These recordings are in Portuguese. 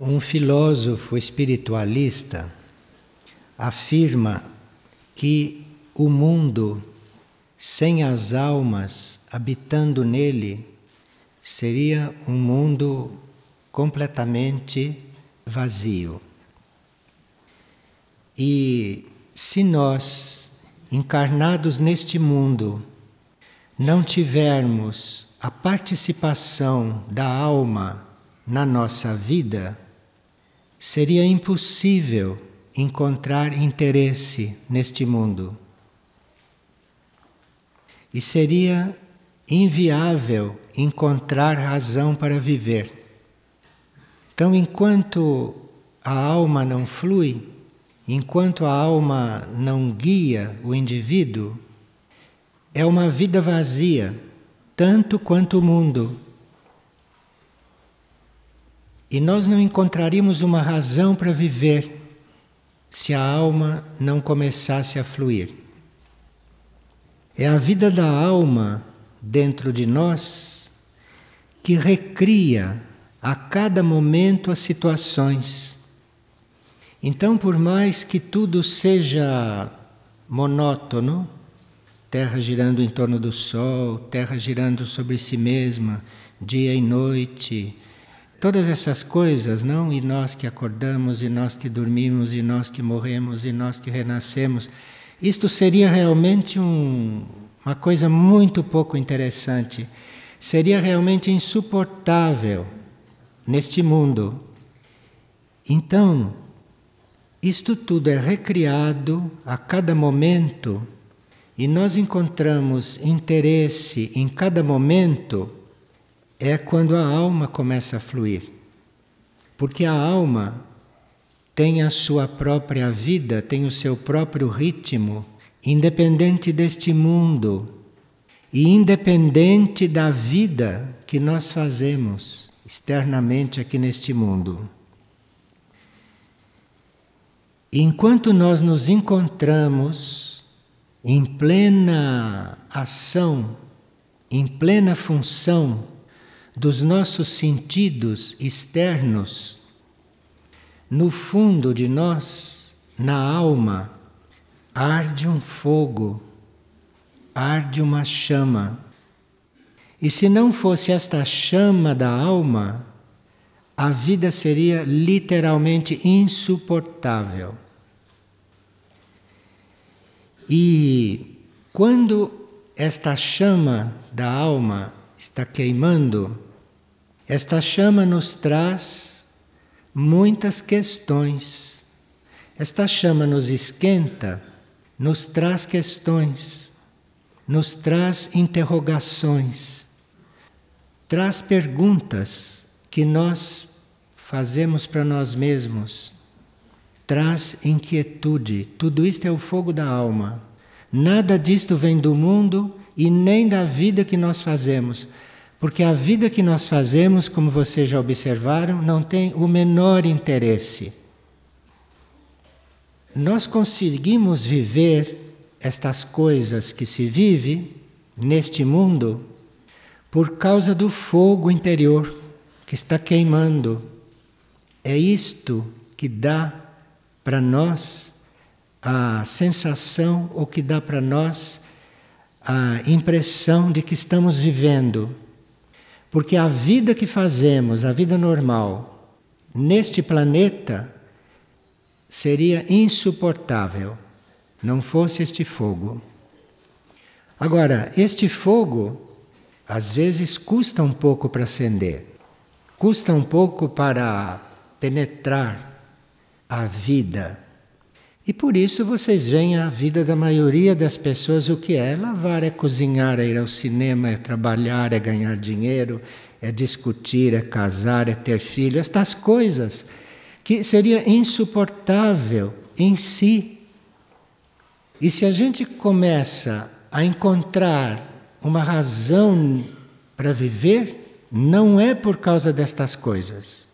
Um filósofo espiritualista afirma que o mundo sem as almas habitando nele seria um mundo completamente vazio. E se nós, encarnados neste mundo, não tivermos a participação da alma na nossa vida, seria impossível encontrar interesse neste mundo. E seria inviável encontrar razão para viver. Então, enquanto a alma não flui, enquanto a alma não guia o indivíduo, é uma vida vazia, tanto quanto o mundo. E nós não encontraríamos uma razão para viver se a alma não começasse a fluir. É a vida da alma dentro de nós que recria a cada momento as situações. Então, por mais que tudo seja monótono, Terra girando em torno do Sol, Terra girando sobre si mesma, dia e noite, Todas essas coisas, não? E nós que acordamos, e nós que dormimos, e nós que morremos, e nós que renascemos. Isto seria realmente um, uma coisa muito pouco interessante. Seria realmente insuportável neste mundo. Então, isto tudo é recriado a cada momento e nós encontramos interesse em cada momento é quando a alma começa a fluir. Porque a alma tem a sua própria vida, tem o seu próprio ritmo, independente deste mundo e independente da vida que nós fazemos externamente aqui neste mundo. Enquanto nós nos encontramos em plena ação, em plena função dos nossos sentidos externos, no fundo de nós, na alma, arde um fogo, arde uma chama. E se não fosse esta chama da alma, a vida seria literalmente insuportável. E quando esta chama da alma está queimando, esta chama nos traz muitas questões. Esta chama nos esquenta, nos traz questões, nos traz interrogações, traz perguntas que nós fazemos para nós mesmos, traz inquietude. Tudo isto é o fogo da alma. Nada disto vem do mundo e nem da vida que nós fazemos. Porque a vida que nós fazemos, como vocês já observaram, não tem o menor interesse. Nós conseguimos viver estas coisas que se vive neste mundo por causa do fogo interior que está queimando. É isto que dá para nós a sensação ou que dá para nós a impressão de que estamos vivendo porque a vida que fazemos, a vida normal, neste planeta, seria insuportável não fosse este fogo. Agora, este fogo às vezes custa um pouco para acender, custa um pouco para penetrar a vida. E por isso vocês veem a vida da maioria das pessoas o que é lavar, é cozinhar, é ir ao cinema, é trabalhar, é ganhar dinheiro, é discutir, é casar, é ter filho, estas coisas que seria insuportável em si. E se a gente começa a encontrar uma razão para viver, não é por causa destas coisas.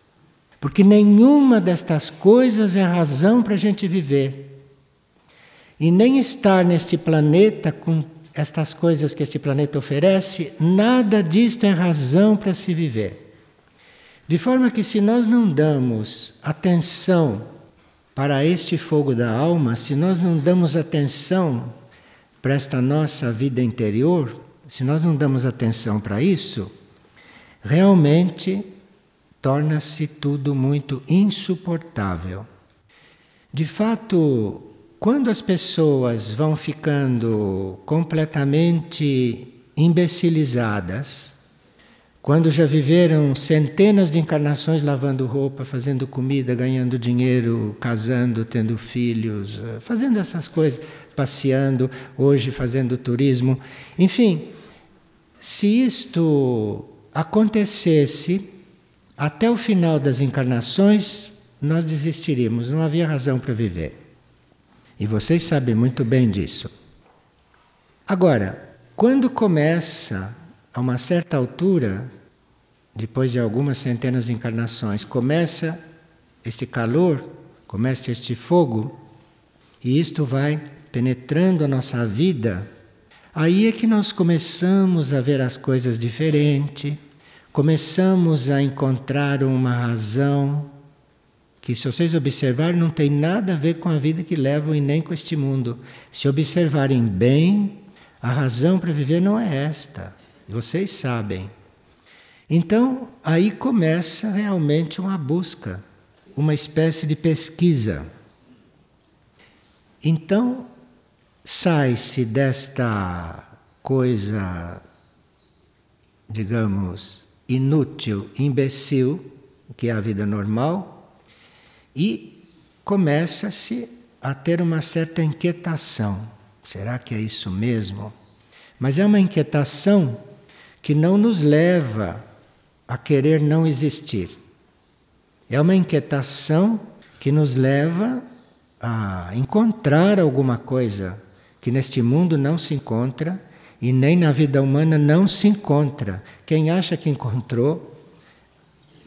Porque nenhuma destas coisas é razão para a gente viver. E nem estar neste planeta com estas coisas que este planeta oferece, nada disto é razão para se viver. De forma que, se nós não damos atenção para este fogo da alma, se nós não damos atenção para esta nossa vida interior, se nós não damos atenção para isso, realmente torna-se tudo muito insuportável. De fato, quando as pessoas vão ficando completamente imbecilizadas, quando já viveram centenas de encarnações lavando roupa, fazendo comida, ganhando dinheiro, casando, tendo filhos, fazendo essas coisas, passeando, hoje fazendo turismo, enfim, se isto acontecesse até o final das encarnações, nós desistiríamos, não havia razão para viver. E vocês sabem muito bem disso. Agora, quando começa, a uma certa altura, depois de algumas centenas de encarnações, começa este calor, começa este fogo, e isto vai penetrando a nossa vida, aí é que nós começamos a ver as coisas diferente, começamos a encontrar uma razão que, se vocês observarem, não tem nada a ver com a vida que levam e nem com este mundo. Se observarem bem, a razão para viver não é esta. Vocês sabem. Então, aí começa realmente uma busca, uma espécie de pesquisa. Então, sai-se desta coisa, digamos, inútil, imbecil, que é a vida normal, e começa-se a ter uma certa inquietação. Será que é isso mesmo? Mas é uma inquietação que não nos leva a querer não existir. É uma inquietação que nos leva a encontrar alguma coisa que neste mundo não se encontra e nem na vida humana não se encontra. Quem acha que encontrou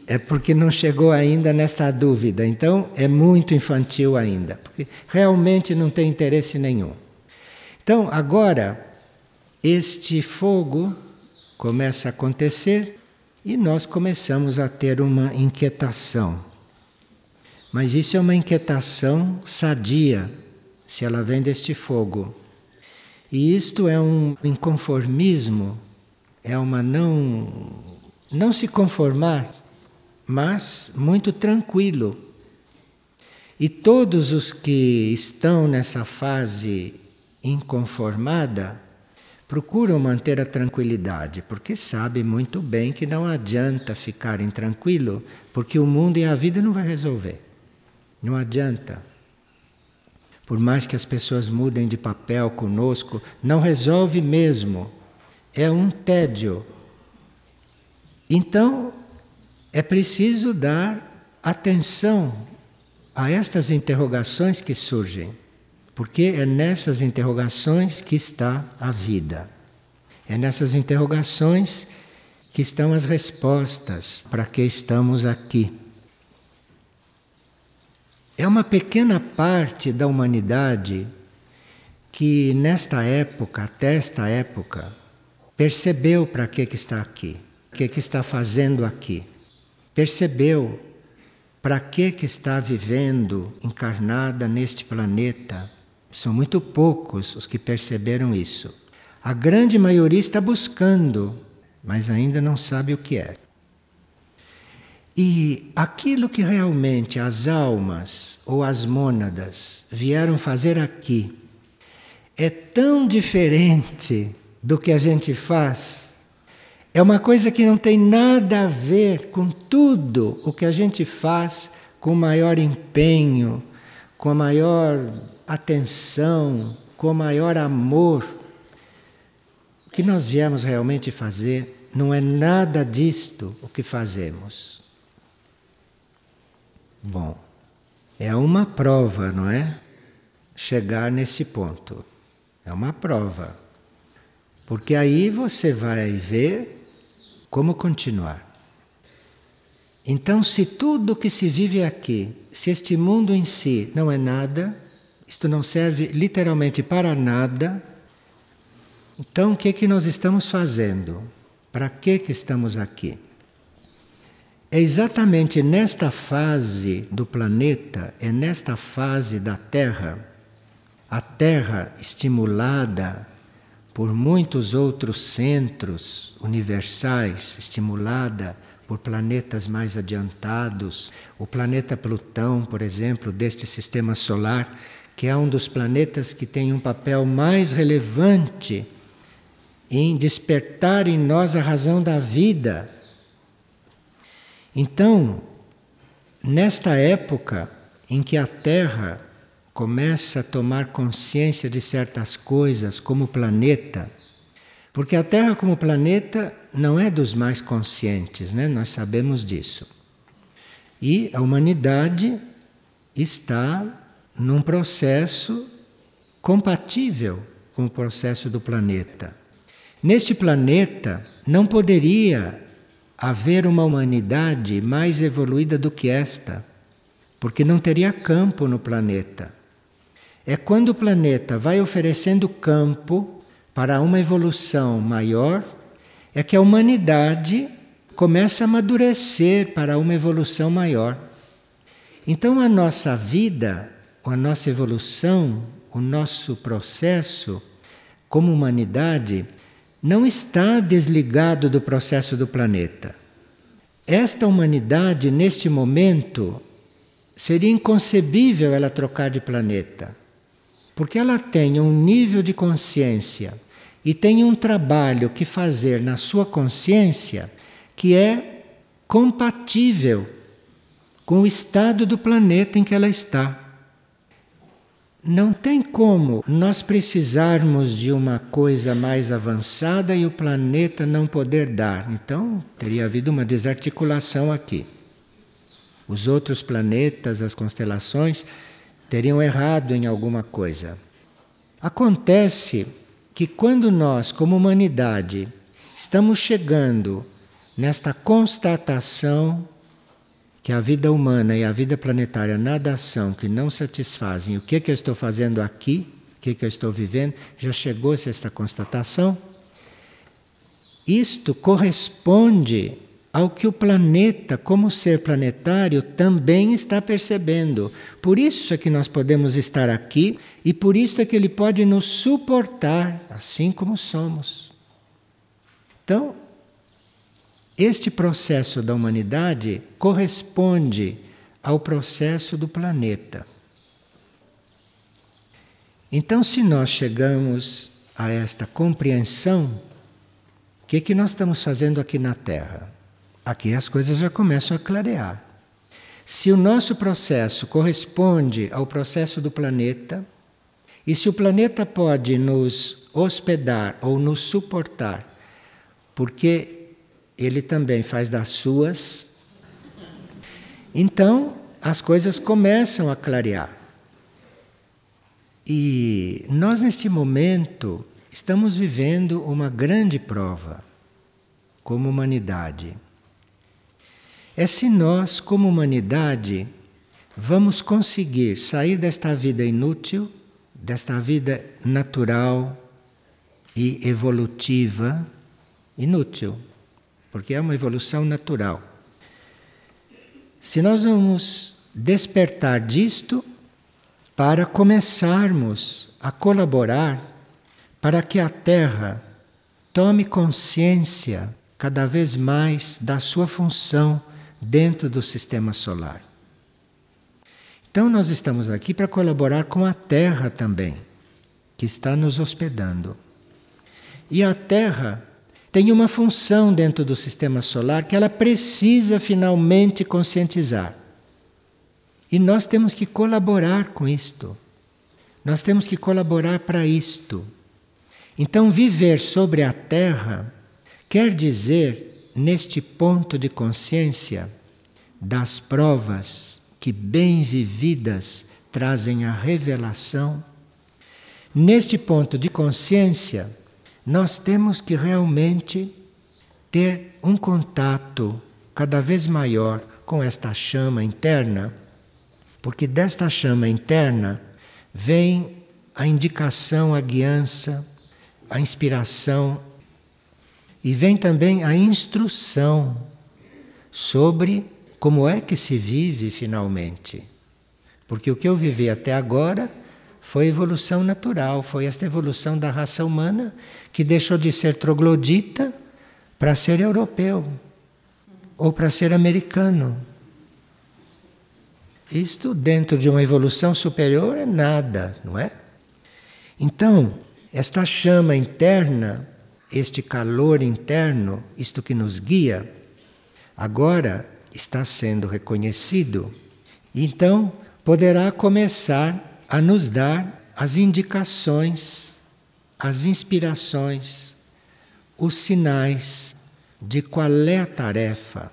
é porque não chegou ainda nesta dúvida. Então é muito infantil ainda, porque realmente não tem interesse nenhum. Então agora este fogo começa a acontecer e nós começamos a ter uma inquietação. Mas isso é uma inquietação sadia, se ela vem deste fogo. E isto é um inconformismo, é uma não não se conformar mas muito tranquilo. E todos os que estão nessa fase inconformada procuram manter a tranquilidade, porque sabem muito bem que não adianta ficarem tranquilo, porque o mundo e a vida não vai resolver. Não adianta. Por mais que as pessoas mudem de papel conosco, não resolve mesmo. É um tédio. Então, é preciso dar atenção a estas interrogações que surgem, porque é nessas interrogações que está a vida. É nessas interrogações que estão as respostas para que estamos aqui. É uma pequena parte da humanidade que, nesta época, até esta época, percebeu para que, que está aqui, o que, que está fazendo aqui percebeu para que que está vivendo encarnada neste planeta. São muito poucos os que perceberam isso. A grande maioria está buscando, mas ainda não sabe o que é. E aquilo que realmente as almas ou as mônadas vieram fazer aqui é tão diferente do que a gente faz é uma coisa que não tem nada a ver com tudo o que a gente faz com maior empenho, com a maior atenção, com maior amor. O que nós viemos realmente fazer não é nada disto o que fazemos. Bom, é uma prova, não é? Chegar nesse ponto. É uma prova. Porque aí você vai ver como continuar? Então, se tudo que se vive aqui, se este mundo em si não é nada, isto não serve literalmente para nada, então o que é que nós estamos fazendo? Para que que estamos aqui? É exatamente nesta fase do planeta, é nesta fase da Terra, a Terra estimulada por muitos outros centros universais, estimulada por planetas mais adiantados, o planeta Plutão, por exemplo, deste sistema solar, que é um dos planetas que tem um papel mais relevante em despertar em nós a razão da vida então, nesta época em que a Terra começa a tomar consciência de certas coisas como planeta, porque a Terra como planeta não é dos mais conscientes, né? Nós sabemos disso. E a humanidade está num processo compatível com o processo do planeta. Neste planeta não poderia haver uma humanidade mais evoluída do que esta, porque não teria campo no planeta. É quando o planeta vai oferecendo campo para uma evolução maior, é que a humanidade começa a amadurecer para uma evolução maior. Então a nossa vida, a nossa evolução, o nosso processo como humanidade não está desligado do processo do planeta. Esta humanidade, neste momento, seria inconcebível ela trocar de planeta, porque ela tem um nível de consciência e tem um trabalho que fazer na sua consciência que é compatível com o estado do planeta em que ela está. Não tem como nós precisarmos de uma coisa mais avançada e o planeta não poder dar. Então, teria havido uma desarticulação aqui. Os outros planetas, as constelações, teriam errado em alguma coisa. Acontece que quando nós, como humanidade, estamos chegando nesta constatação que a vida humana e a vida planetária nada são que não satisfazem o que, que eu estou fazendo aqui, o que, que eu estou vivendo, já chegou-se a esta constatação? Isto corresponde ao que o planeta, como ser planetário, também está percebendo. Por isso é que nós podemos estar aqui e por isso é que ele pode nos suportar assim como somos. Então, este processo da humanidade corresponde ao processo do planeta. Então, se nós chegamos a esta compreensão, o que, que nós estamos fazendo aqui na Terra? Aqui as coisas já começam a clarear. Se o nosso processo corresponde ao processo do planeta, e se o planeta pode nos hospedar ou nos suportar, porque ele também faz das suas. Então, as coisas começam a clarear. E nós, neste momento, estamos vivendo uma grande prova como humanidade. É se nós, como humanidade, vamos conseguir sair desta vida inútil, desta vida natural e evolutiva, inútil porque é uma evolução natural. Se nós vamos despertar disto para começarmos a colaborar para que a Terra tome consciência cada vez mais da sua função dentro do sistema solar. Então, nós estamos aqui para colaborar com a Terra também, que está nos hospedando. E a Terra tem uma função dentro do sistema solar que ela precisa finalmente conscientizar. E nós temos que colaborar com isto. Nós temos que colaborar para isto. Então, viver sobre a Terra quer dizer, neste ponto de consciência, das provas que, bem vividas, trazem a revelação. Neste ponto de consciência, nós temos que realmente ter um contato cada vez maior com esta chama interna, porque desta chama interna vem a indicação, a guiança, a inspiração e vem também a instrução sobre como é que se vive finalmente. Porque o que eu vivi até agora foi evolução natural, foi esta evolução da raça humana que deixou de ser troglodita para ser europeu ou para ser americano. Isto dentro de uma evolução superior é nada, não é? Então, esta chama interna, este calor interno, isto que nos guia, agora está sendo reconhecido. Então, poderá começar a nos dar as indicações, as inspirações, os sinais de qual é a tarefa.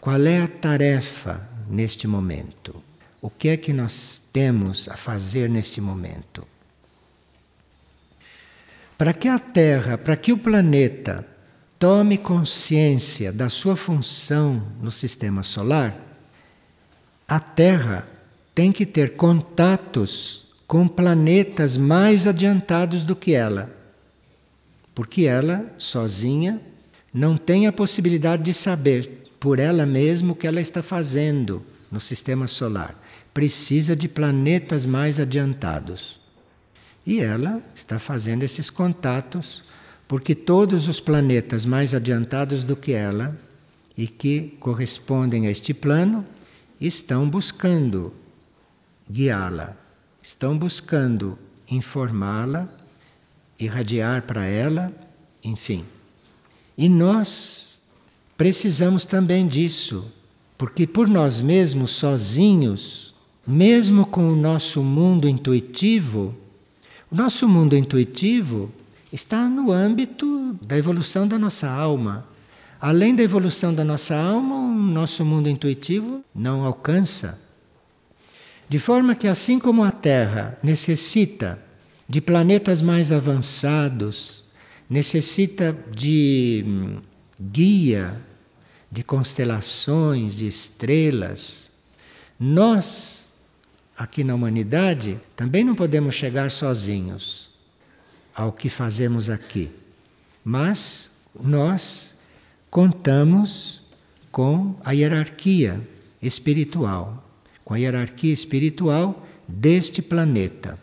Qual é a tarefa neste momento? O que é que nós temos a fazer neste momento? Para que a Terra, para que o planeta tome consciência da sua função no sistema solar, a Terra tem que ter contatos com planetas mais adiantados do que ela. Porque ela, sozinha, não tem a possibilidade de saber por ela mesma o que ela está fazendo no sistema solar. Precisa de planetas mais adiantados. E ela está fazendo esses contatos porque todos os planetas mais adiantados do que ela e que correspondem a este plano estão buscando guiá-la, estão buscando informá-la, irradiar para ela, enfim. E nós precisamos também disso, porque por nós mesmos, sozinhos, mesmo com o nosso mundo intuitivo, o nosso mundo intuitivo está no âmbito da evolução da nossa alma. Além da evolução da nossa alma, o nosso mundo intuitivo não alcança. De forma que, assim como a Terra necessita de planetas mais avançados, necessita de hum, guia, de constelações, de estrelas, nós, aqui na humanidade, também não podemos chegar sozinhos ao que fazemos aqui. Mas nós contamos com a hierarquia espiritual com a hierarquia espiritual deste planeta.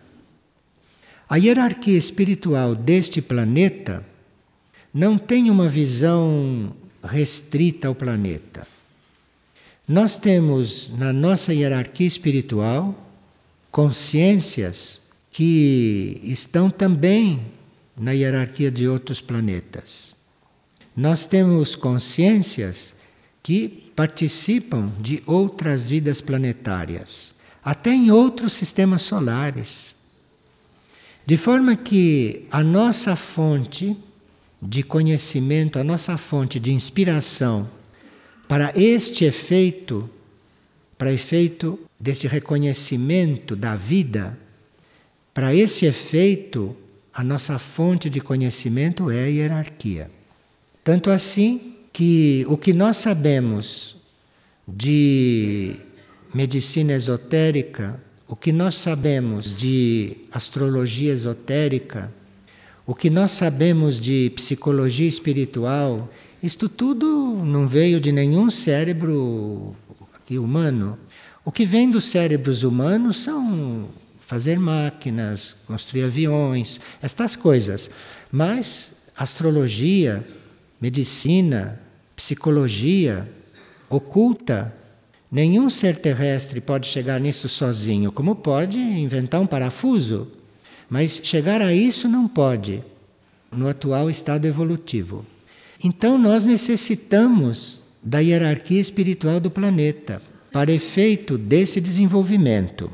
A hierarquia espiritual deste planeta não tem uma visão restrita ao planeta. Nós temos na nossa hierarquia espiritual consciências que estão também na hierarquia de outros planetas. Nós temos consciências que participam de outras vidas planetárias, até em outros sistemas solares. De forma que a nossa fonte de conhecimento, a nossa fonte de inspiração para este efeito, para efeito desse reconhecimento da vida, para esse efeito, a nossa fonte de conhecimento é a hierarquia. Tanto assim que o que nós sabemos de medicina esotérica, o que nós sabemos de astrologia esotérica, o que nós sabemos de psicologia espiritual, isto tudo não veio de nenhum cérebro humano. O que vem dos cérebros humanos são fazer máquinas, construir aviões, estas coisas. Mas astrologia, medicina, psicologia oculta. Nenhum ser terrestre pode chegar nisso sozinho, como pode inventar um parafuso. Mas chegar a isso não pode, no atual estado evolutivo. Então nós necessitamos da hierarquia espiritual do planeta para efeito desse desenvolvimento.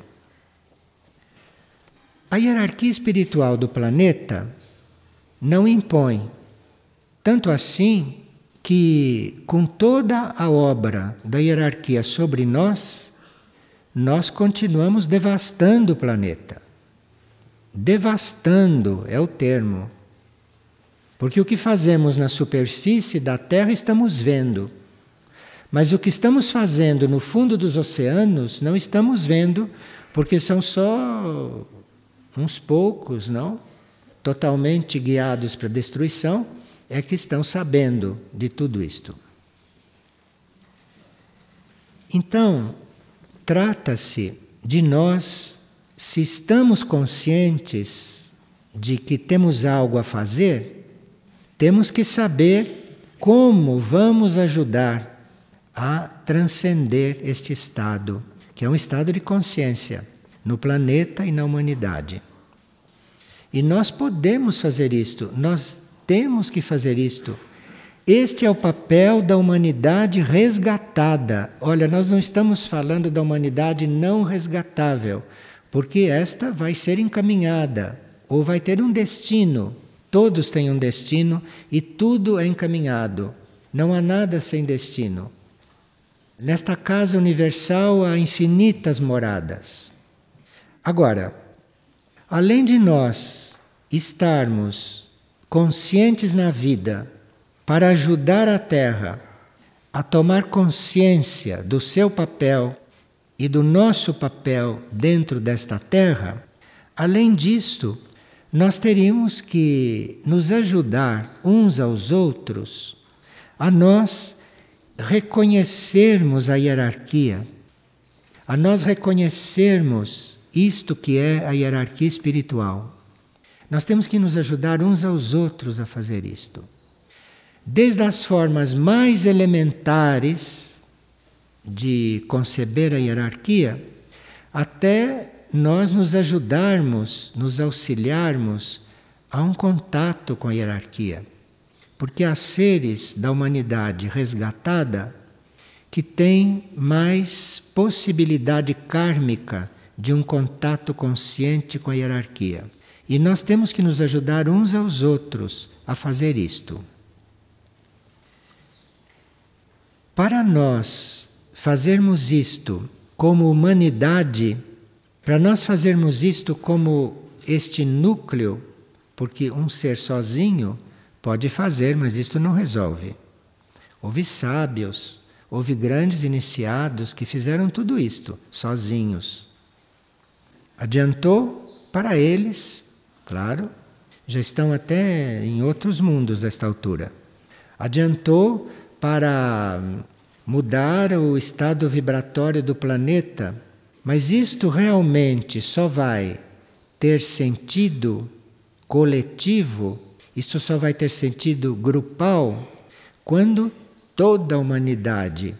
A hierarquia espiritual do planeta não impõe tanto assim que, com toda a obra da hierarquia sobre nós, nós continuamos devastando o planeta. Devastando é o termo. Porque o que fazemos na superfície da Terra estamos vendo. Mas o que estamos fazendo no fundo dos oceanos não estamos vendo, porque são só uns poucos, não? Totalmente guiados para a destruição é que estão sabendo de tudo isto. Então, trata-se de nós, se estamos conscientes de que temos algo a fazer, temos que saber como vamos ajudar a transcender este estado, que é um estado de consciência no planeta e na humanidade. E nós podemos fazer isto, nós temos que fazer isto. Este é o papel da humanidade resgatada. Olha, nós não estamos falando da humanidade não resgatável, porque esta vai ser encaminhada ou vai ter um destino. Todos têm um destino e tudo é encaminhado. Não há nada sem destino. Nesta casa universal há infinitas moradas. Agora, além de nós estarmos conscientes na vida para ajudar a Terra a tomar consciência do seu papel e do nosso papel dentro desta Terra, além disto, nós teríamos que nos ajudar uns aos outros a nós reconhecermos a hierarquia, a nós reconhecermos isto que é a hierarquia espiritual. Nós temos que nos ajudar uns aos outros a fazer isto desde as formas mais elementares de conceber a hierarquia, até nós nos ajudarmos, nos auxiliarmos a um contato com a hierarquia. Porque há seres da humanidade resgatada que têm mais possibilidade kármica de um contato consciente com a hierarquia. E nós temos que nos ajudar uns aos outros a fazer isto. Para nós fazermos isto como humanidade, para nós fazermos isto como este núcleo, porque um ser sozinho pode fazer, mas isto não resolve. Houve sábios, houve grandes iniciados que fizeram tudo isto sozinhos. Adiantou para eles, claro, já estão até em outros mundos a esta altura. Adiantou para mudar o estado vibratório do planeta, mas isto realmente só vai ter sentido coletivo, isto só vai ter sentido grupal quando toda a humanidade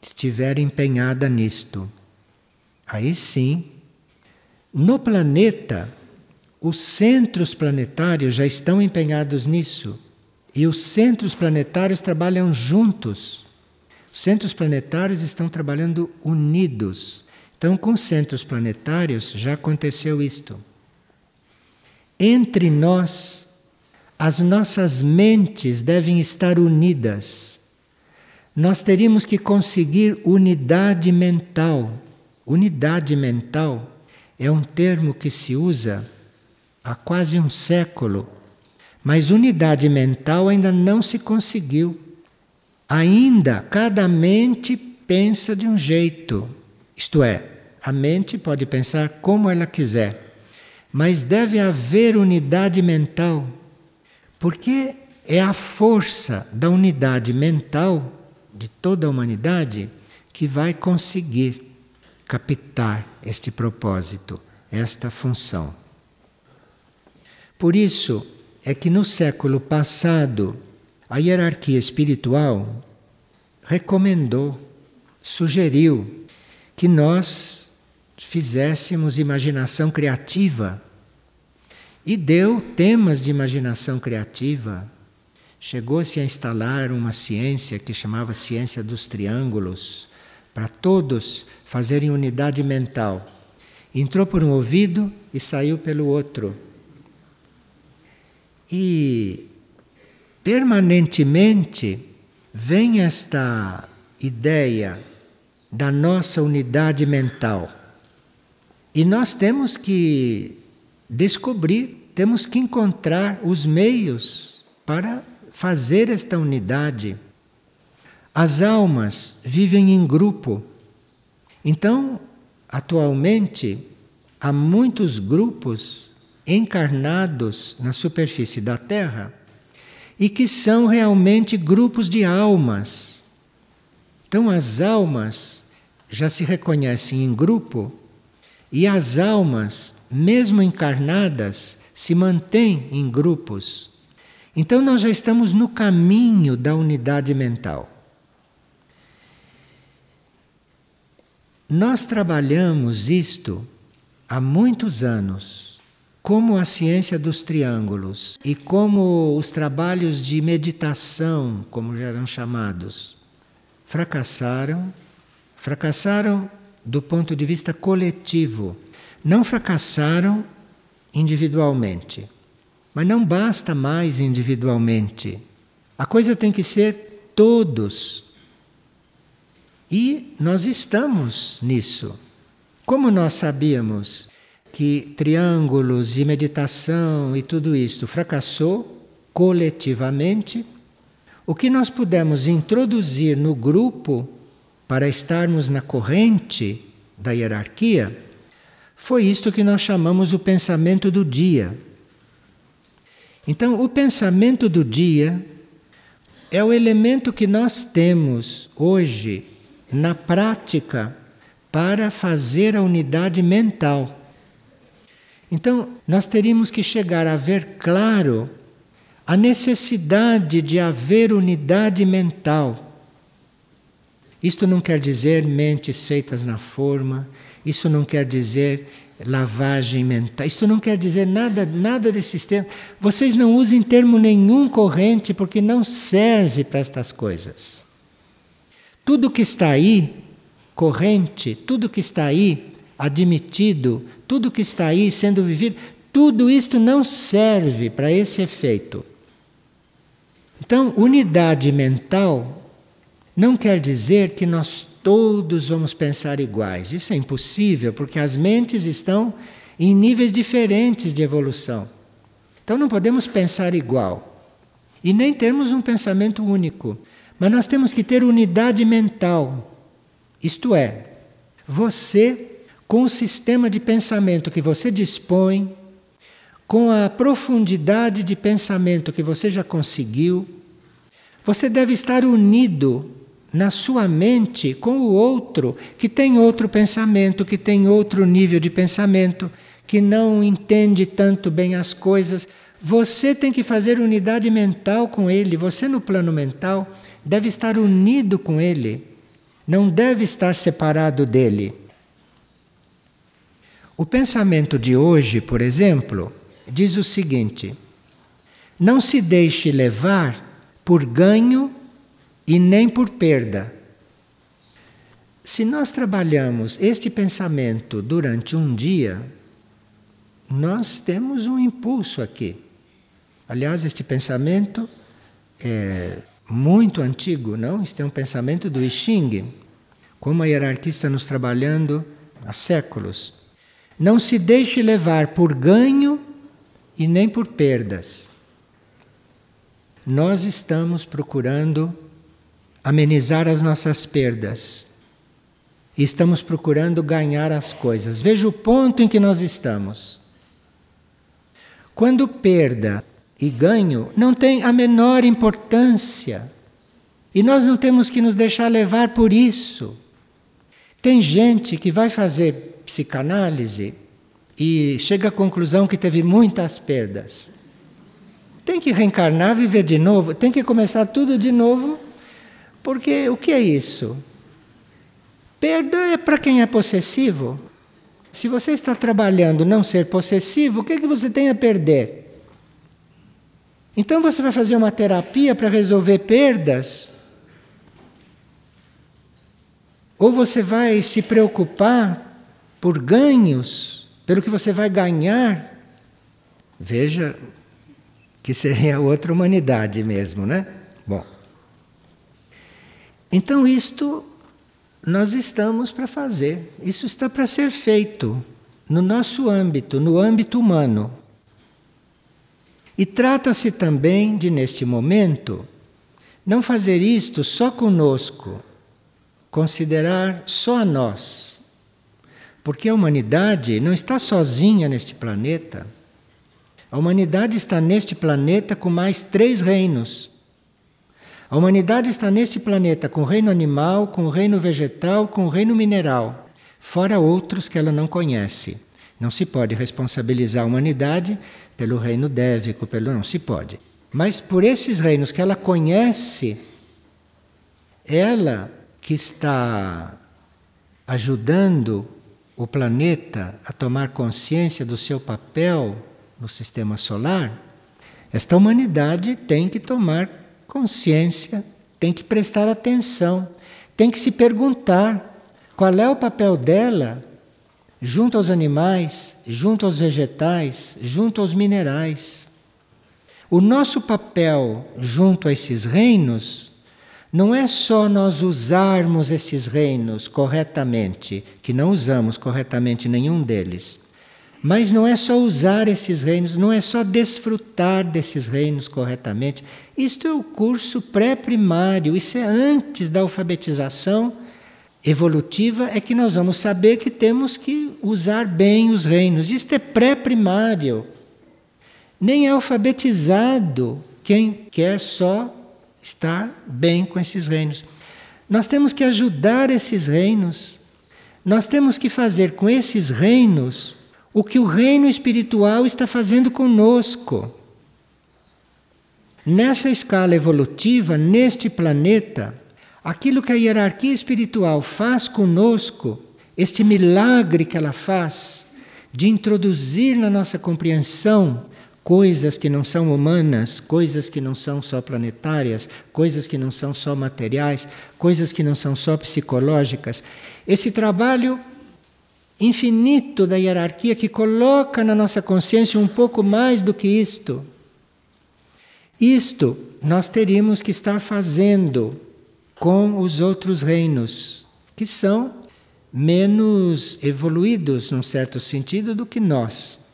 estiver empenhada nisto. Aí sim, no planeta, os centros planetários já estão empenhados nisso. E os centros planetários trabalham juntos. Os centros planetários estão trabalhando unidos. Então, com centros planetários já aconteceu isto. Entre nós, as nossas mentes devem estar unidas. Nós teríamos que conseguir unidade mental. Unidade mental é um termo que se usa há quase um século mas unidade mental ainda não se conseguiu. Ainda cada mente pensa de um jeito. Isto é, a mente pode pensar como ela quiser, mas deve haver unidade mental, porque é a força da unidade mental de toda a humanidade que vai conseguir captar este propósito, esta função. Por isso, é que no século passado a hierarquia espiritual recomendou, sugeriu que nós fizéssemos imaginação criativa e deu temas de imaginação criativa. Chegou-se a instalar uma ciência que chamava ciência dos triângulos, para todos fazerem unidade mental. Entrou por um ouvido e saiu pelo outro. E permanentemente vem esta ideia da nossa unidade mental. E nós temos que descobrir, temos que encontrar os meios para fazer esta unidade. As almas vivem em grupo. Então, atualmente, há muitos grupos encarnados na superfície da Terra e que são realmente grupos de almas. Então, as almas já se reconhecem em grupo e as almas, mesmo encarnadas, se mantêm em grupos. Então nós já estamos no caminho da unidade mental. Nós trabalhamos isto há muitos anos, como a ciência dos triângulos e como os trabalhos de meditação, como já eram chamados, fracassaram. Fracassaram do ponto de vista coletivo. Não fracassaram individualmente. Mas não basta mais individualmente. A coisa tem que ser todos. E nós estamos nisso. Como nós sabíamos que triângulos e meditação e tudo isto fracassou coletivamente, o que nós pudemos introduzir no grupo para estarmos na corrente da hierarquia foi isto que nós chamamos o pensamento do dia. Então, o pensamento do dia é o elemento que nós temos hoje na prática para fazer a unidade mental. Então, nós teríamos que chegar a ver claro a necessidade de haver unidade mental. Isto não quer dizer mentes feitas na forma, isso não quer dizer lavagem mental, isto não quer dizer nada, nada desses termos. Vocês não usem termo nenhum corrente porque não serve para estas coisas. Tudo que está aí, corrente, tudo que está aí, admitido, tudo que está aí sendo vivido, tudo isto não serve para esse efeito. Então, unidade mental não quer dizer que nós todos vamos pensar iguais. Isso é impossível, porque as mentes estão em níveis diferentes de evolução. Então não podemos pensar igual. E nem termos um pensamento único. Mas nós temos que ter unidade mental. Isto é, você, com o sistema de pensamento que você dispõe, com a profundidade de pensamento que você já conseguiu, você deve estar unido na sua mente com o outro que tem outro pensamento, que tem outro nível de pensamento, que não entende tanto bem as coisas. Você tem que fazer unidade mental com ele. Você, no plano mental, deve estar unido com ele, não deve estar separado dele. O pensamento de hoje, por exemplo, diz o seguinte: não se deixe levar por ganho e nem por perda. Se nós trabalhamos este pensamento durante um dia, nós temos um impulso aqui. Aliás, este pensamento é muito antigo, não? Este é um pensamento do I Ching, como a hierarquista nos trabalhando há séculos. Não se deixe levar por ganho e nem por perdas. Nós estamos procurando amenizar as nossas perdas. Estamos procurando ganhar as coisas. Veja o ponto em que nós estamos. Quando perda e ganho não tem a menor importância. E nós não temos que nos deixar levar por isso. Tem gente que vai fazer psicanálise e chega à conclusão que teve muitas perdas. Tem que reencarnar, viver de novo, tem que começar tudo de novo porque o que é isso? Perda é para quem é possessivo. Se você está trabalhando não ser possessivo, o que, é que você tem a perder? Então você vai fazer uma terapia para resolver perdas? Ou você vai se preocupar por ganhos, pelo que você vai ganhar? Veja que seria outra humanidade mesmo, né? Bom. Então, isto nós estamos para fazer, isso está para ser feito no nosso âmbito, no âmbito humano. E trata-se também de, neste momento, não fazer isto só conosco, considerar só a nós. Porque a humanidade não está sozinha neste planeta. A humanidade está neste planeta com mais três reinos A humanidade está neste planeta com o reino animal, com o reino vegetal, com o reino mineral, fora outros que ela não conhece. Não se pode responsabilizar a humanidade pelo reino dévico, pelo não se pode. Mas por esses reinos que ela conhece, ela que está ajudando o planeta a tomar consciência do seu papel no sistema solar, esta humanidade tem que tomar consciência, tem que prestar atenção, tem que se perguntar qual é o papel dela junto aos animais, junto aos vegetais, junto aos minerais. O nosso papel junto a esses reinos não é só nós usarmos esses reinos corretamente, que não usamos corretamente nenhum deles. Mas não é só usar esses reinos, não é só desfrutar desses reinos corretamente. Isto é o curso pré-primário, isso é antes da alfabetização evolutiva, é que nós vamos saber que temos que usar bem os reinos. Isto é pré-primário. Nem é alfabetizado quem quer só estar bem com esses reinos. Nós temos que ajudar esses reinos. Nós temos que fazer com esses reinos o que o reino espiritual está fazendo conosco. Nessa escala evolutiva, neste planeta, aquilo que a hierarquia espiritual faz conosco, este milagre que ela faz de introduzir na nossa compreensão coisas que não são humanas, coisas que não são só planetárias, coisas que não são só materiais, coisas que não são só psicológicas. Esse trabalho infinito da hierarquia que coloca na nossa consciência um pouco mais do que isto. Isto nós teríamos que estar fazendo com os outros reinos, que são menos evoluídos, num certo sentido, do que nós.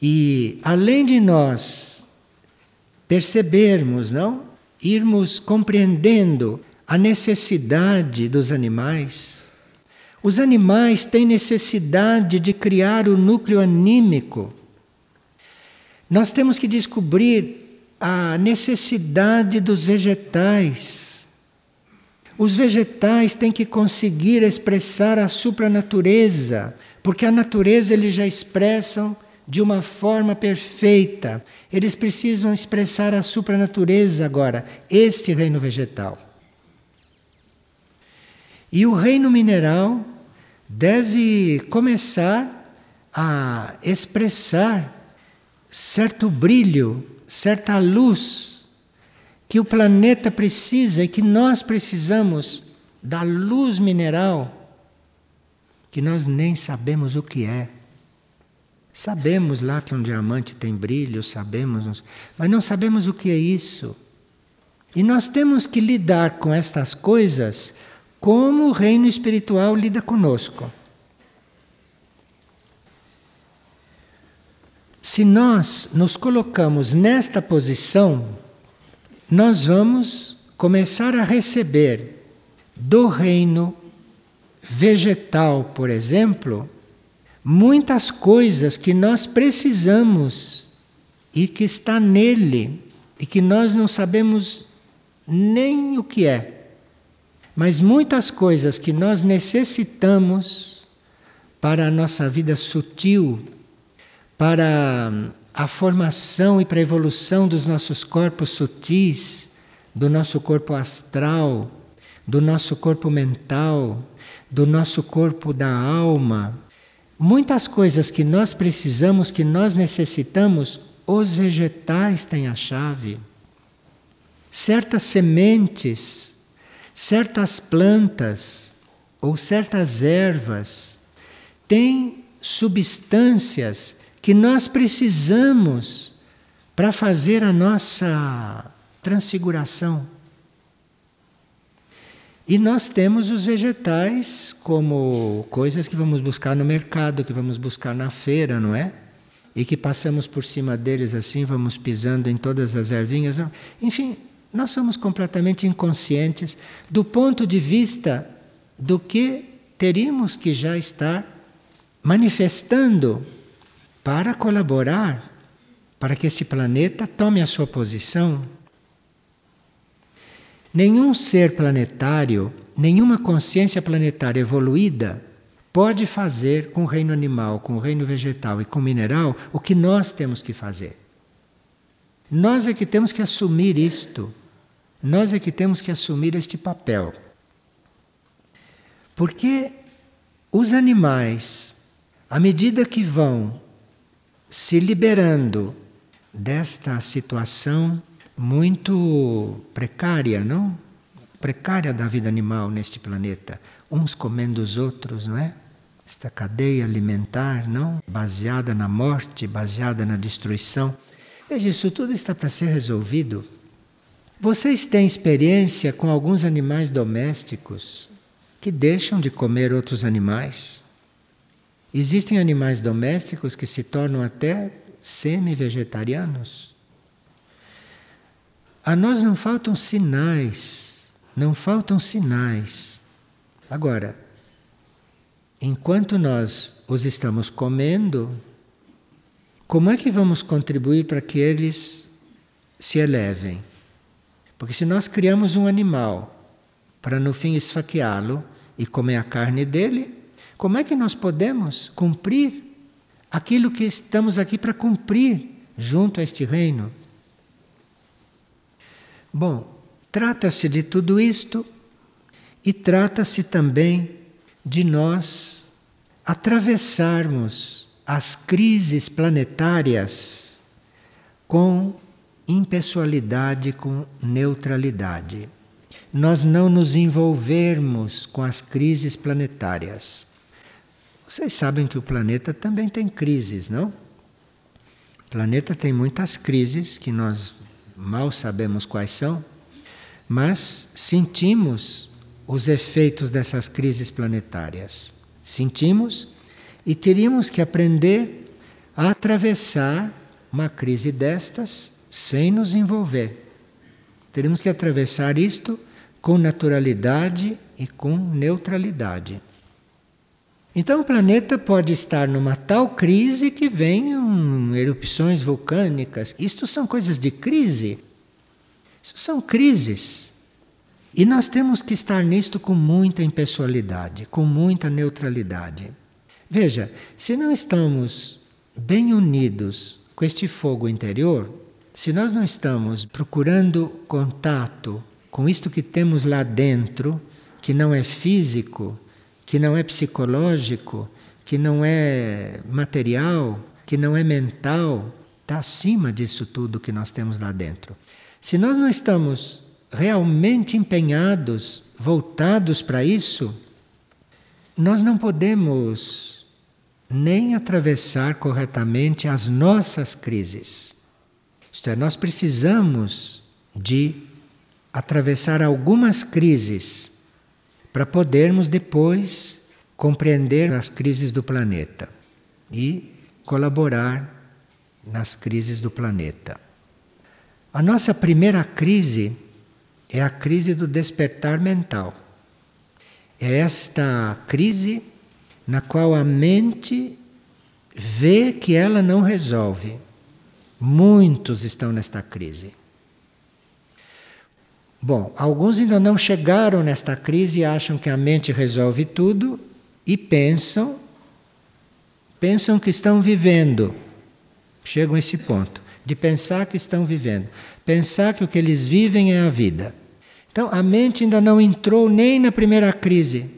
E além de nós percebermos, não? Irmos compreendendo a necessidade dos animais. Os animais têm necessidade de criar o núcleo anímico. Nós temos que descobrir a necessidade dos vegetais. Os vegetais têm que conseguir expressar a supranatureza, porque a natureza eles já expressam de uma forma perfeita. Eles precisam expressar a supranatureza agora, este reino vegetal. E o reino mineral deve começar a expressar certo brilho, certa luz que o planeta precisa e que nós precisamos da luz mineral, que nós nem sabemos o que é. Sabemos lá que um diamante tem brilho, sabemos, mas não sabemos o que é isso. E nós temos que lidar com estas coisas como o reino espiritual lida conosco. Se nós nos colocamos nesta posição, nós vamos começar a receber do reino vegetal, por exemplo, muitas coisas que nós precisamos e que está nele e que nós não sabemos nem o que é. Mas muitas coisas que nós necessitamos para a nossa vida sutil, para a formação e para a evolução dos nossos corpos sutis, do nosso corpo astral, do nosso corpo mental, do nosso corpo da alma, Muitas coisas que nós precisamos, que nós necessitamos, os vegetais têm a chave. Certas sementes, certas plantas ou certas ervas têm substâncias que nós precisamos para fazer a nossa transfiguração. E nós temos os vegetais como coisas que vamos buscar no mercado, que vamos buscar na feira, não é? E que passamos por cima deles assim, vamos pisando em todas as ervinhas. Enfim, nós somos completamente inconscientes do ponto de vista do que teríamos que já estar manifestando para colaborar para que este planeta tome a sua posição Nenhum ser planetário, nenhuma consciência planetária evoluída pode fazer com o reino animal, com o reino vegetal e com o mineral o que nós temos que fazer. Nós é que temos que assumir isto. Nós é que temos que assumir este papel. Porque os animais, à medida que vão se liberando desta situação muito precária, não? Precária da vida animal neste planeta, uns comendo os outros, não é? Esta cadeia alimentar, não? Baseada na morte, baseada na destruição. Veja, isso tudo está para ser resolvido. Vocês têm experiência com alguns animais domésticos que deixam de comer outros animais? Existem animais domésticos que se tornam até semi-vegetarianos. A nós não faltam sinais, não faltam sinais. Agora, enquanto nós os estamos comendo, como é que vamos contribuir para que eles se elevem? Porque se nós criamos um animal para no fim esfaqueá-lo e comer a carne dele, como é que nós podemos cumprir aquilo que estamos aqui para cumprir junto a este reino? Bom, trata-se de tudo isto e trata-se também de nós atravessarmos as crises planetárias com impessoalidade, com neutralidade. Nós não nos envolvermos com as crises planetárias. Vocês sabem que o planeta também tem crises, não? O planeta tem muitas crises que nós mal sabemos quais são, mas sentimos os efeitos dessas crises planetárias. Sentimos e teríamos que aprender a atravessar uma crise destas sem nos envolver. Teríamos que atravessar isto com naturalidade e com neutralidade. Então o planeta pode estar numa tal crise que venham erupções vulcânicas. Isto são coisas de crise. Isso são crises. E nós temos que estar nisto com muita impessoalidade, com muita neutralidade. Veja, se não estamos bem unidos com este fogo interior, se nós não estamos procurando contato com isto que temos lá dentro, que não é físico, que não é psicológico, que não é material, que não é mental, está acima disso tudo que nós temos lá dentro. Se nós não estamos realmente empenhados, voltados para isso, nós não podemos nem atravessar corretamente as nossas crises. Isto é, nós precisamos de atravessar algumas crises para podermos depois compreender as crises do planeta e colaborar nas crises do planeta. A nossa primeira crise é a crise do despertar mental. É esta crise na qual a mente vê que ela não resolve. Muitos estão nesta crise. Bom, alguns ainda não chegaram nesta crise e acham que a mente resolve tudo e pensam pensam que estão vivendo. Chegam a esse ponto de pensar que estão vivendo, pensar que o que eles vivem é a vida. Então, a mente ainda não entrou nem na primeira crise.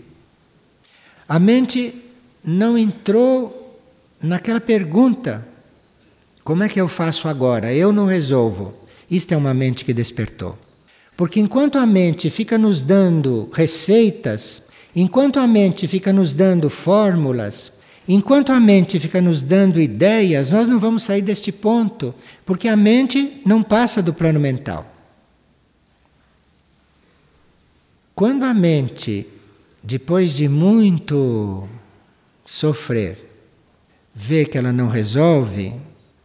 A mente não entrou naquela pergunta: como é que eu faço agora? Eu não resolvo. Isto é uma mente que despertou. Porque enquanto a mente fica nos dando receitas, enquanto a mente fica nos dando fórmulas, enquanto a mente fica nos dando ideias, nós não vamos sair deste ponto, porque a mente não passa do plano mental. Quando a mente, depois de muito sofrer, vê que ela não resolve,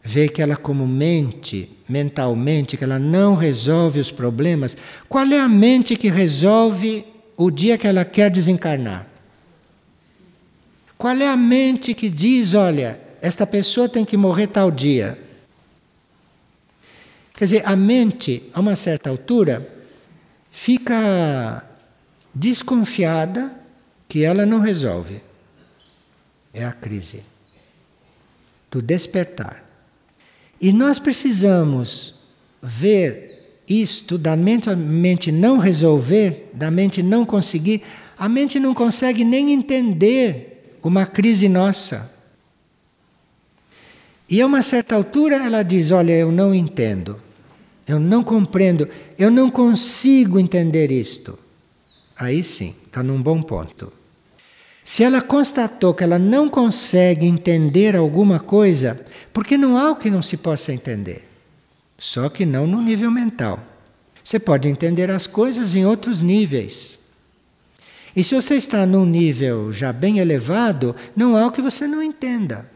vê que ela como mente, mentalmente, que ela não resolve os problemas, qual é a mente que resolve o dia que ela quer desencarnar? Qual é a mente que diz, olha, esta pessoa tem que morrer tal dia? Quer dizer, a mente, a uma certa altura, fica desconfiada que ela não resolve. É a crise do despertar. E nós precisamos ver isto da mente, a mente não resolver, da mente não conseguir. A mente não consegue nem entender uma crise nossa. E a uma certa altura ela diz: Olha, eu não entendo, eu não compreendo, eu não consigo entender isto. Aí sim, está num bom ponto. Se ela constatou que ela não consegue entender alguma coisa, porque não há o que não se possa entender, só que não no nível mental. Você pode entender as coisas em outros níveis. E se você está num nível já bem elevado, não há o que você não entenda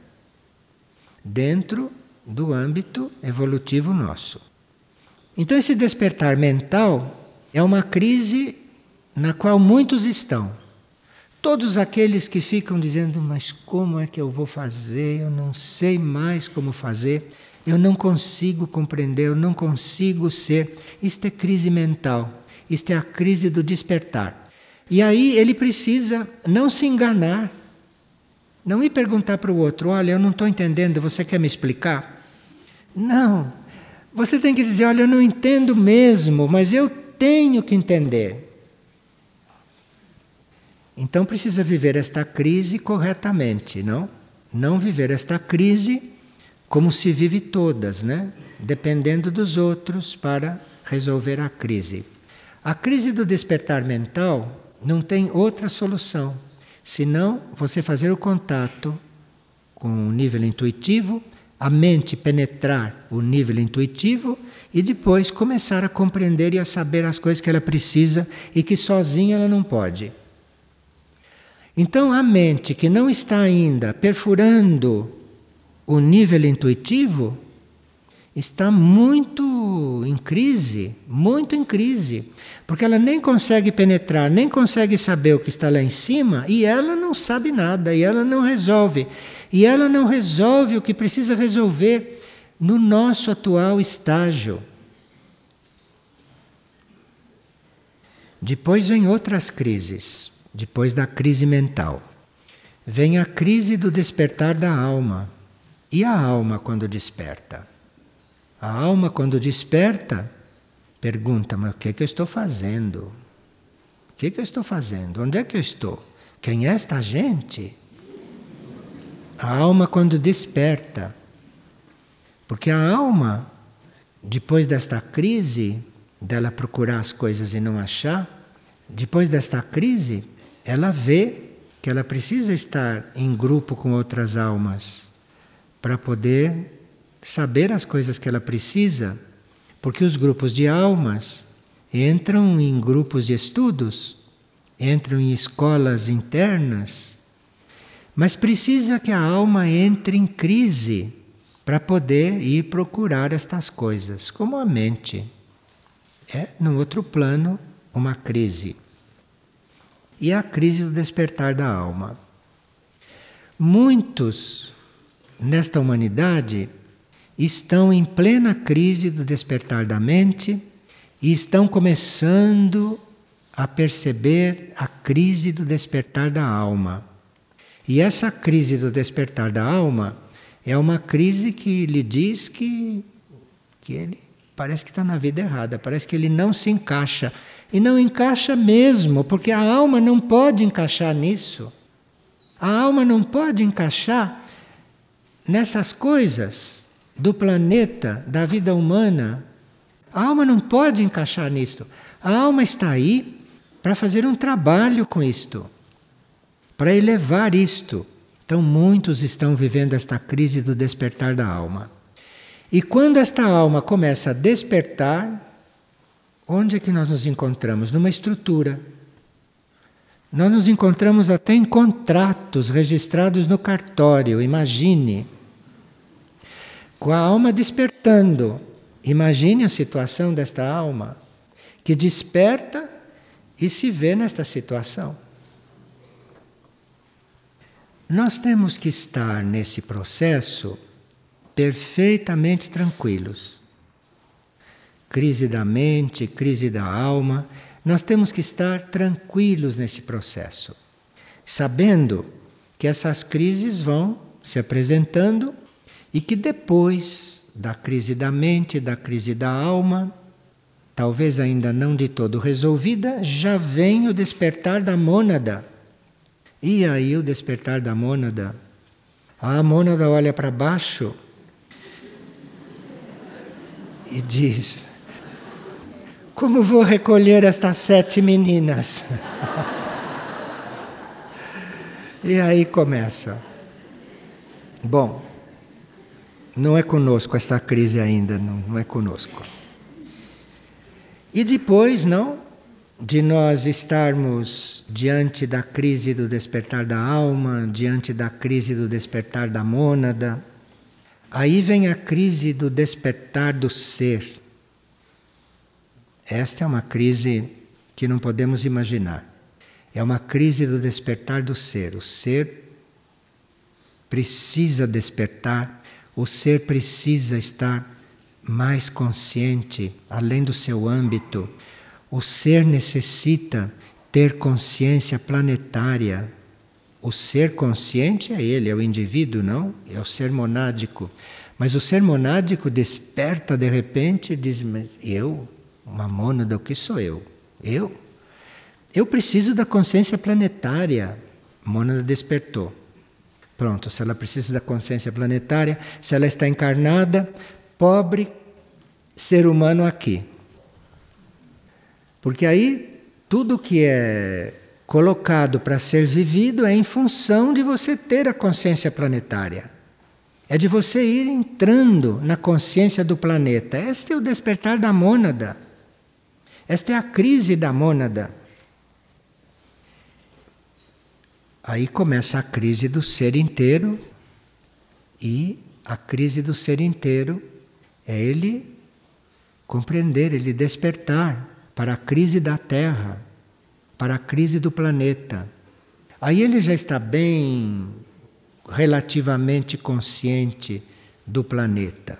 dentro do âmbito evolutivo nosso. Então, esse despertar mental é uma crise na qual muitos estão. Todos aqueles que ficam dizendo, mas como é que eu vou fazer? Eu não sei mais como fazer, eu não consigo compreender, eu não consigo ser. Isto é crise mental, isto é a crise do despertar. E aí ele precisa não se enganar não ir perguntar para o outro: olha, eu não estou entendendo, você quer me explicar? Não. Você tem que dizer: olha, eu não entendo mesmo, mas eu tenho que entender. Então precisa viver esta crise corretamente, não? Não viver esta crise como se vive todas, né? Dependendo dos outros para resolver a crise. A crise do despertar mental não tem outra solução senão você fazer o contato com o nível intuitivo, a mente penetrar o nível intuitivo e depois começar a compreender e a saber as coisas que ela precisa e que sozinha ela não pode. Então, a mente que não está ainda perfurando o nível intuitivo está muito em crise, muito em crise, porque ela nem consegue penetrar, nem consegue saber o que está lá em cima e ela não sabe nada, e ela não resolve. E ela não resolve o que precisa resolver no nosso atual estágio. Depois vem outras crises, depois da crise mental. Vem a crise do despertar da alma. E a alma quando desperta? A alma, quando desperta, pergunta: Mas o que, é que eu estou fazendo? O que, é que eu estou fazendo? Onde é que eu estou? Quem é esta gente? A alma, quando desperta, porque a alma, depois desta crise, dela procurar as coisas e não achar, depois desta crise, ela vê que ela precisa estar em grupo com outras almas para poder saber as coisas que ela precisa, porque os grupos de almas entram em grupos de estudos, entram em escolas internas, mas precisa que a alma entre em crise para poder ir procurar estas coisas, como a mente. É, num outro plano, uma crise. E a crise do despertar da alma. Muitos nesta humanidade estão em plena crise do despertar da mente e estão começando a perceber a crise do despertar da alma. E essa crise do despertar da alma é uma crise que lhe diz que, que ele parece que está na vida errada, parece que ele não se encaixa. E não encaixa mesmo, porque a alma não pode encaixar nisso. A alma não pode encaixar nessas coisas do planeta, da vida humana. A alma não pode encaixar nisto. A alma está aí para fazer um trabalho com isto, para elevar isto. Então, muitos estão vivendo esta crise do despertar da alma. E quando esta alma começa a despertar, onde é que nós nos encontramos? Numa estrutura. Nós nos encontramos até em contratos registrados no cartório, imagine com a alma despertando. Imagine a situação desta alma que desperta e se vê nesta situação. Nós temos que estar nesse processo perfeitamente tranquilos. Crise da mente, crise da alma, nós temos que estar tranquilos nesse processo, sabendo que essas crises vão se apresentando e que depois da crise da mente, da crise da alma, talvez ainda não de todo resolvida, já vem o despertar da mônada. E aí o despertar da mônada? A mônada olha para baixo e diz: Como vou recolher estas sete meninas? e aí começa. Bom, não é conosco esta crise ainda, não, não é conosco. E depois, não, de nós estarmos diante da crise do despertar da alma, diante da crise do despertar da mônada, aí vem a crise do despertar do ser. Esta é uma crise que não podemos imaginar. É uma crise do despertar do ser. O ser precisa despertar, o ser precisa estar mais consciente, além do seu âmbito. O ser necessita ter consciência planetária. O ser consciente é ele, é o indivíduo, não? É o ser monádico. Mas o ser monádico desperta de repente e diz: Mas eu, uma mônada, o que sou eu? Eu? Eu preciso da consciência planetária. A mônada despertou. Pronto, se ela precisa da consciência planetária, se ela está encarnada, pobre ser humano aqui. Porque aí tudo que é colocado para ser vivido é em função de você ter a consciência planetária. É de você ir entrando na consciência do planeta. Este é o despertar da mônada. Esta é a crise da mônada. Aí começa a crise do ser inteiro, e a crise do ser inteiro é ele compreender, ele despertar para a crise da Terra, para a crise do planeta. Aí ele já está bem relativamente consciente do planeta.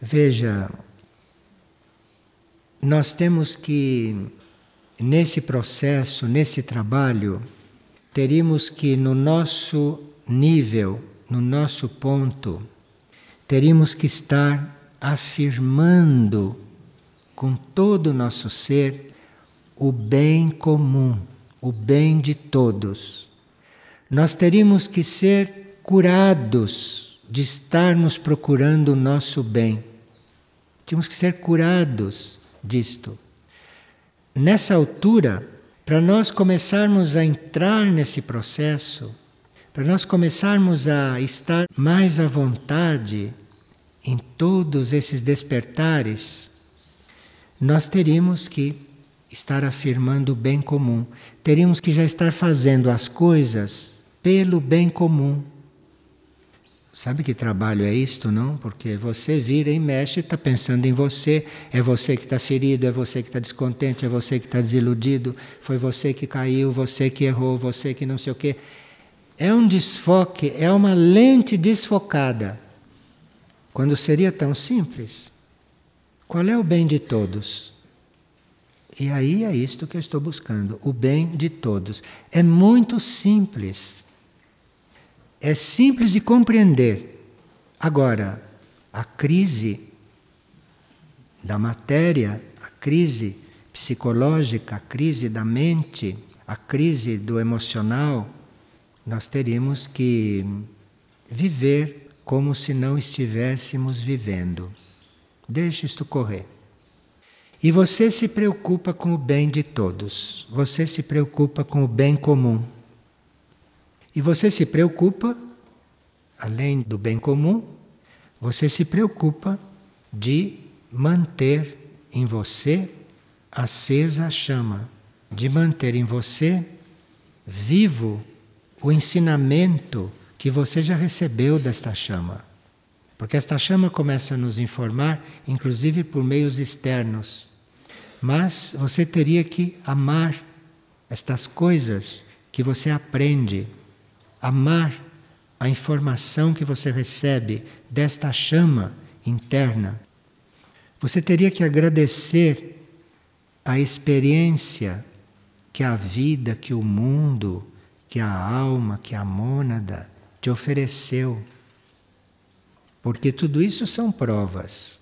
Veja, nós temos que, nesse processo, nesse trabalho, teríamos que, no nosso nível, no nosso ponto, teríamos que estar afirmando com todo o nosso ser o bem comum, o bem de todos. Nós teríamos que ser curados de estarmos procurando o nosso bem. Tínhamos que ser curados disto. Nessa altura, para nós começarmos a entrar nesse processo, para nós começarmos a estar mais à vontade em todos esses despertares, nós teríamos que estar afirmando o bem comum, teríamos que já estar fazendo as coisas pelo bem comum, Sabe que trabalho é isto, não? Porque você vira e mexe, está pensando em você, é você que está ferido, é você que está descontente, é você que está desiludido, foi você que caiu, você que errou, você que não sei o quê. É um desfoque, é uma lente desfocada. Quando seria tão simples. Qual é o bem de todos? E aí é isto que eu estou buscando, o bem de todos. É muito simples. É simples de compreender. Agora, a crise da matéria, a crise psicológica, a crise da mente, a crise do emocional, nós teríamos que viver como se não estivéssemos vivendo. Deixe isto correr. E você se preocupa com o bem de todos, você se preocupa com o bem comum. E você se preocupa, além do bem comum, você se preocupa de manter em você acesa a chama, de manter em você vivo o ensinamento que você já recebeu desta chama. Porque esta chama começa a nos informar, inclusive por meios externos. Mas você teria que amar estas coisas que você aprende amar a informação que você recebe desta chama interna. Você teria que agradecer a experiência que a vida, que o mundo, que a alma, que a mônada te ofereceu. Porque tudo isso são provas.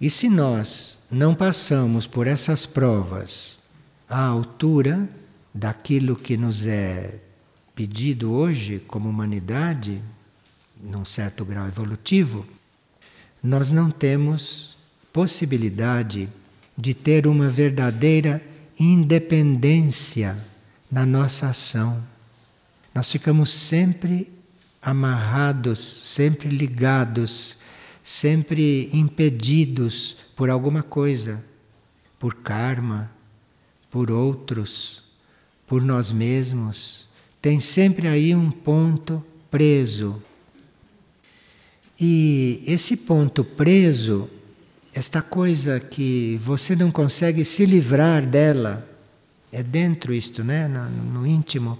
E se nós não passamos por essas provas à altura daquilo que nos é pedido hoje como humanidade, num certo grau evolutivo, nós não temos possibilidade de ter uma verdadeira independência na nossa ação. Nós ficamos sempre amarrados, sempre ligados, sempre impedidos por alguma coisa, por karma, por outros, por nós mesmos. Tem sempre aí um ponto preso. E esse ponto preso esta coisa que você não consegue se livrar dela, é dentro isto, né? No, no, íntimo.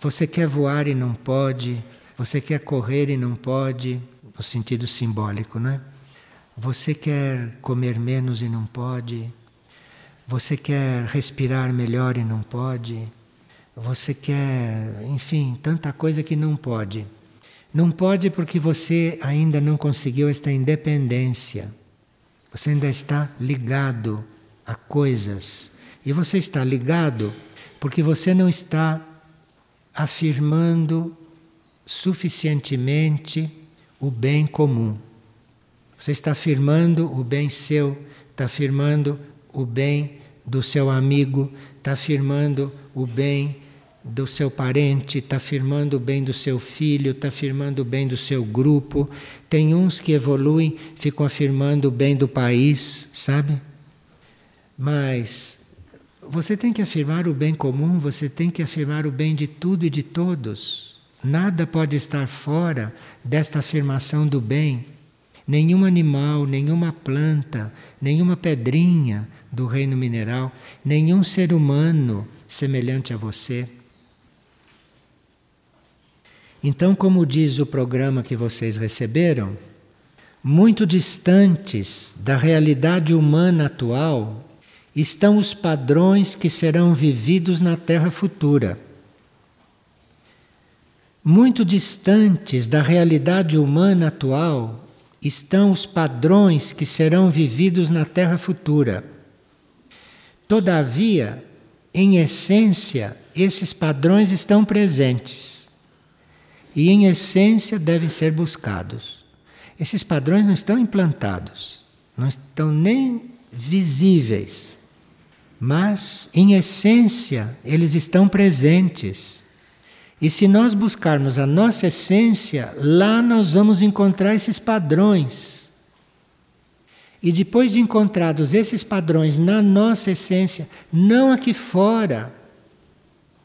Você quer voar e não pode, você quer correr e não pode, no sentido simbólico, né? Você quer comer menos e não pode, você quer respirar melhor e não pode, você quer, enfim, tanta coisa que não pode. Não pode porque você ainda não conseguiu esta independência. Você ainda está ligado a coisas. E você está ligado porque você não está afirmando suficientemente o bem comum. Você está afirmando o bem seu, está afirmando o bem do seu amigo, está afirmando o bem do seu parente, está afirmando o bem do seu filho, está afirmando o bem do seu grupo. Tem uns que evoluem, ficam afirmando o bem do país, sabe? Mas você tem que afirmar o bem comum, você tem que afirmar o bem de tudo e de todos. Nada pode estar fora desta afirmação do bem. Nenhum animal, nenhuma planta, nenhuma pedrinha do reino mineral, nenhum ser humano semelhante a você então, como diz o programa que vocês receberam, muito distantes da realidade humana atual estão os padrões que serão vividos na Terra futura. Muito distantes da realidade humana atual estão os padrões que serão vividos na Terra futura. Todavia, em essência, esses padrões estão presentes e, em essência, devem ser buscados. Esses padrões não estão implantados, não estão nem visíveis, mas, em essência, eles estão presentes. E se nós buscarmos a nossa essência, lá nós vamos encontrar esses padrões. E depois de encontrados esses padrões na nossa essência, não aqui fora,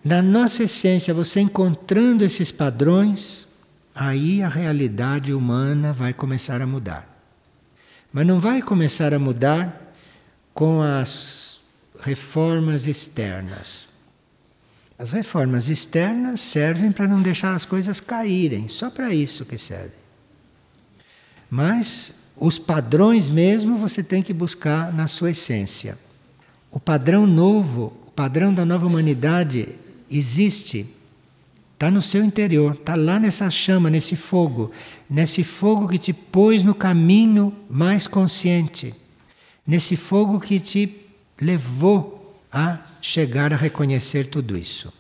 na nossa essência, você encontrando esses padrões, aí a realidade humana vai começar a mudar. Mas não vai começar a mudar com as reformas externas. As reformas externas servem para não deixar as coisas caírem, só para isso que serve. Mas os padrões mesmo você tem que buscar na sua essência. O padrão novo, o padrão da nova humanidade existe, está no seu interior, está lá nessa chama, nesse fogo, nesse fogo que te pôs no caminho mais consciente, nesse fogo que te levou a chegar a reconhecer tudo isso.